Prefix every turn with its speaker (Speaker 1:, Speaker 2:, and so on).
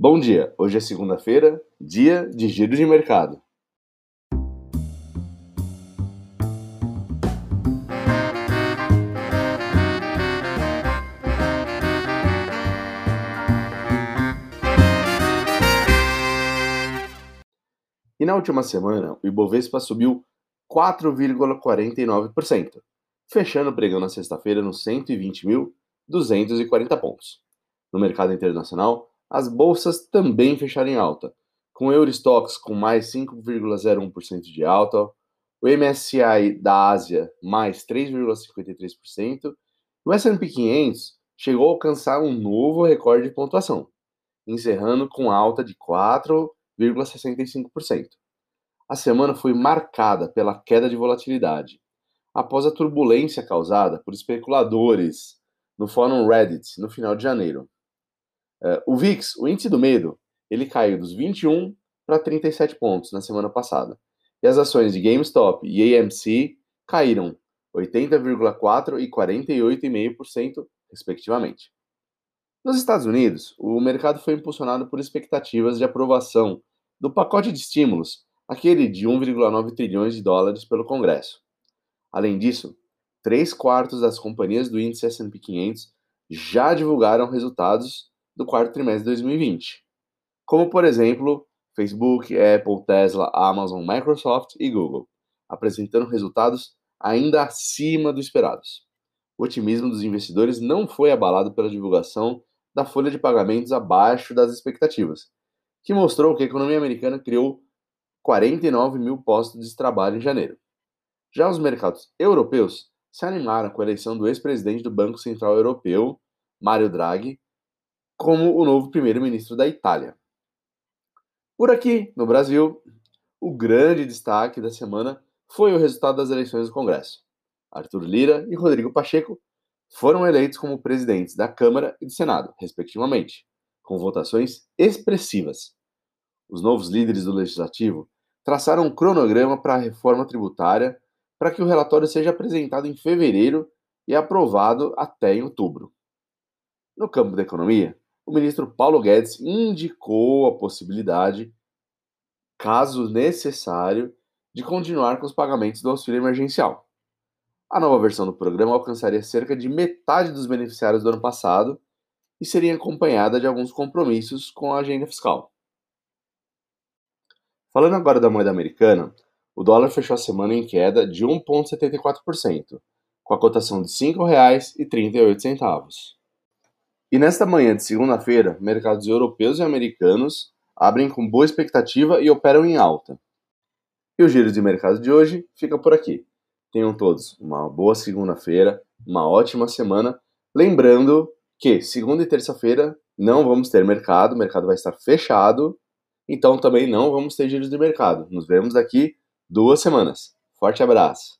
Speaker 1: Bom dia, hoje é segunda-feira, dia de giro de mercado. E na última semana, o Ibovespa subiu 4,49%, fechando o pregão na sexta-feira nos 120.240 pontos. No mercado internacional, as bolsas também fecharam em alta, com o Eurostox com mais 5,01% de alta, o MSCI da Ásia mais 3,53%, e o S&P 500 chegou a alcançar um novo recorde de pontuação, encerrando com alta de 4,65%. A semana foi marcada pela queda de volatilidade, após a turbulência causada por especuladores no fórum Reddit no final de janeiro. Uh, o VIX, o índice do medo, ele caiu dos 21 para 37 pontos na semana passada. E as ações de GameStop e AMC caíram 80,4% e 48,5%, respectivamente. Nos Estados Unidos, o mercado foi impulsionado por expectativas de aprovação do pacote de estímulos, aquele de 1,9 trilhões de dólares pelo Congresso. Além disso, três quartos das companhias do índice S&P 500 já divulgaram resultados do quarto trimestre de 2020, como por exemplo Facebook, Apple, Tesla, Amazon, Microsoft e Google, apresentando resultados ainda acima dos esperados. O otimismo dos investidores não foi abalado pela divulgação da folha de pagamentos abaixo das expectativas, que mostrou que a economia americana criou 49 mil postos de trabalho em janeiro. Já os mercados europeus se animaram com a eleição do ex-presidente do Banco Central Europeu, Mario Draghi, como o novo primeiro-ministro da Itália. Por aqui, no Brasil, o grande destaque da semana foi o resultado das eleições do Congresso. Arthur Lira e Rodrigo Pacheco foram eleitos como presidentes da Câmara e do Senado, respectivamente, com votações expressivas. Os novos líderes do Legislativo traçaram um cronograma para a reforma tributária para que o relatório seja apresentado em fevereiro e aprovado até em outubro. No campo da economia, o ministro Paulo Guedes indicou a possibilidade, caso necessário, de continuar com os pagamentos do auxílio emergencial. A nova versão do programa alcançaria cerca de metade dos beneficiários do ano passado e seria acompanhada de alguns compromissos com a agenda fiscal. Falando agora da moeda americana, o dólar fechou a semana em queda de 1,74%, com a cotação de R$ 5,38. E nesta manhã de segunda-feira, mercados europeus e americanos abrem com boa expectativa e operam em alta. E o giro de mercado de hoje fica por aqui. Tenham todos uma boa segunda-feira, uma ótima semana. Lembrando que segunda e terça-feira não vamos ter mercado, o mercado vai estar fechado, então também não vamos ter giros de mercado. Nos vemos daqui duas semanas. Forte abraço!